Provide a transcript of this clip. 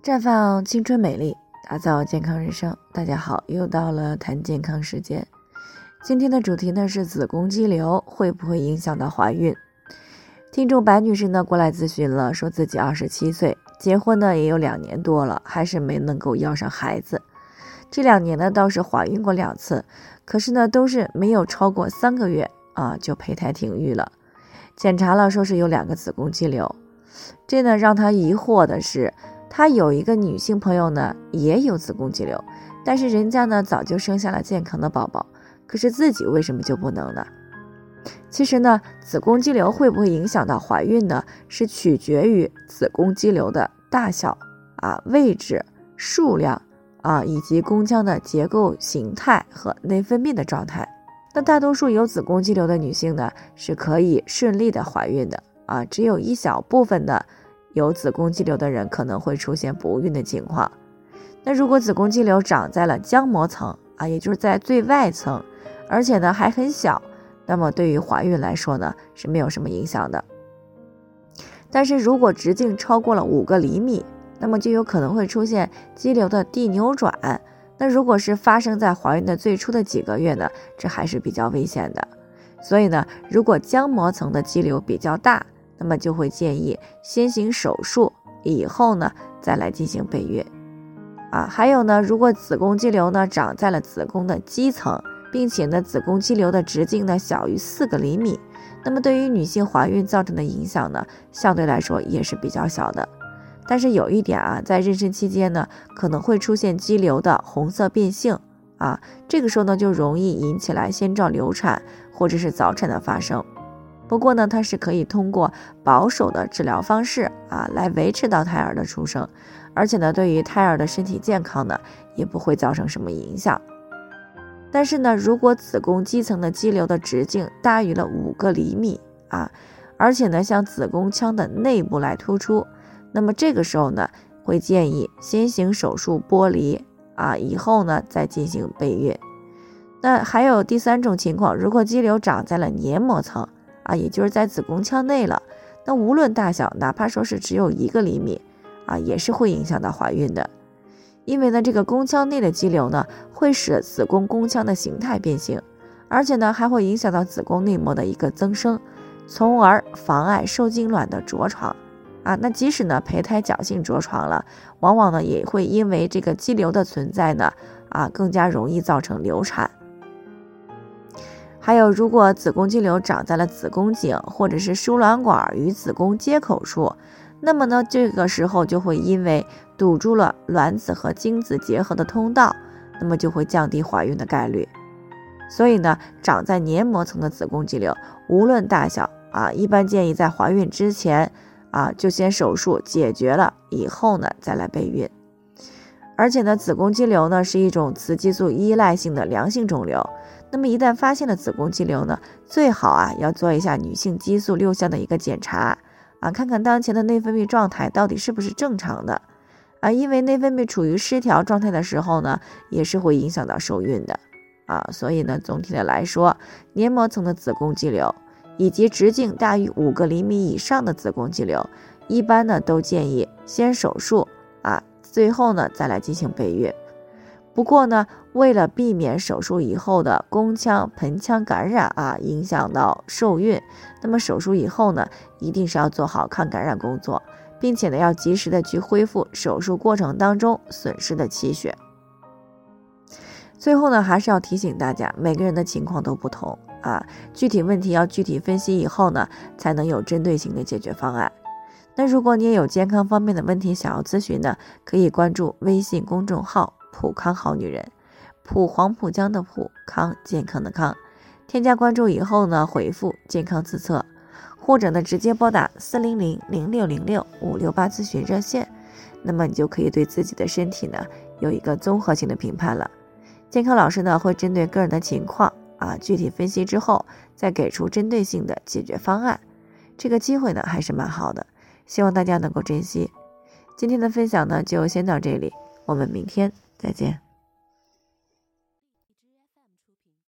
绽放青春美丽，打造健康人生。大家好，又到了谈健康时间。今天的主题呢是子宫肌瘤会不会影响到怀孕？听众白女士呢过来咨询了，说自己二十七岁，结婚呢也有两年多了，还是没能够要上孩子。这两年呢倒是怀孕过两次，可是呢都是没有超过三个月啊就胚胎停育了。检查了说是有两个子宫肌瘤，这呢让她疑惑的是。她有一个女性朋友呢，也有子宫肌瘤，但是人家呢早就生下了健康的宝宝，可是自己为什么就不能呢？其实呢，子宫肌瘤会不会影响到怀孕呢？是取决于子宫肌瘤的大小啊、位置、数量啊，以及宫腔的结构形态和内分泌的状态。那大多数有子宫肌瘤的女性呢，是可以顺利的怀孕的啊，只有一小部分的。有子宫肌瘤的人可能会出现不孕的情况。那如果子宫肌瘤长在了浆膜层啊，也就是在最外层，而且呢还很小，那么对于怀孕来说呢是没有什么影响的。但是如果直径超过了五个厘米，那么就有可能会出现肌瘤的递扭转。那如果是发生在怀孕的最初的几个月呢，这还是比较危险的。所以呢，如果浆膜层的肌瘤比较大，那么就会建议先行手术，以后呢再来进行备孕，啊，还有呢，如果子宫肌瘤呢长在了子宫的基层，并且呢子宫肌瘤的直径呢小于四个厘米，那么对于女性怀孕造成的影响呢相对来说也是比较小的。但是有一点啊，在妊娠期间呢可能会出现肌瘤的红色变性啊，这个时候呢就容易引起来先兆流产或者是早产的发生。不过呢，它是可以通过保守的治疗方式啊，来维持到胎儿的出生，而且呢，对于胎儿的身体健康呢，也不会造成什么影响。但是呢，如果子宫肌层的肌瘤的直径大于了五个厘米啊，而且呢，向子宫腔的内部来突出，那么这个时候呢，会建议先行手术剥离啊，以后呢再进行备孕。那还有第三种情况，如果肌瘤长在了黏膜层。啊，也就是在子宫腔内了。那无论大小，哪怕说是只有一个厘米，啊，也是会影响到怀孕的。因为呢，这个宫腔内的肌瘤呢，会使子宫宫腔的形态变形，而且呢，还会影响到子宫内膜的一个增生，从而妨碍受精卵的着床。啊，那即使呢，胚胎侥幸着床了，往往呢，也会因为这个肌瘤的存在呢，啊，更加容易造成流产。还有，如果子宫肌瘤长在了子宫颈或者是输卵管与子宫接口处，那么呢，这个时候就会因为堵住了卵子和精子结合的通道，那么就会降低怀孕的概率。所以呢，长在黏膜层的子宫肌瘤，无论大小啊，一般建议在怀孕之前啊，就先手术解决了，以后呢再来备孕。而且呢，子宫肌瘤呢是一种雌激素依赖性的良性肿瘤。那么一旦发现了子宫肌瘤呢，最好啊要做一下女性激素六项的一个检查啊，看看当前的内分泌状态到底是不是正常的啊。因为内分泌处于失调状态的时候呢，也是会影响到受孕的啊。所以呢，总体的来说，黏膜层的子宫肌瘤以及直径大于五个厘米以上的子宫肌瘤，一般呢都建议先手术啊。最后呢，再来进行备孕。不过呢，为了避免手术以后的宫腔、盆腔感染啊，影响到受孕，那么手术以后呢，一定是要做好抗感染工作，并且呢，要及时的去恢复手术过程当中损失的气血。最后呢，还是要提醒大家，每个人的情况都不同啊，具体问题要具体分析以后呢，才能有针对性的解决方案。那如果你也有健康方面的问题想要咨询呢，可以关注微信公众号“普康好女人”，普黄浦江的普康健康的康，添加关注以后呢，回复“健康自测”，或者呢直接拨打四零零零六零六五六八咨询热线，那么你就可以对自己的身体呢有一个综合性的评判了。健康老师呢会针对个人的情况啊具体分析之后，再给出针对性的解决方案。这个机会呢还是蛮好的。希望大家能够珍惜。今天的分享呢，就先到这里，我们明天再见。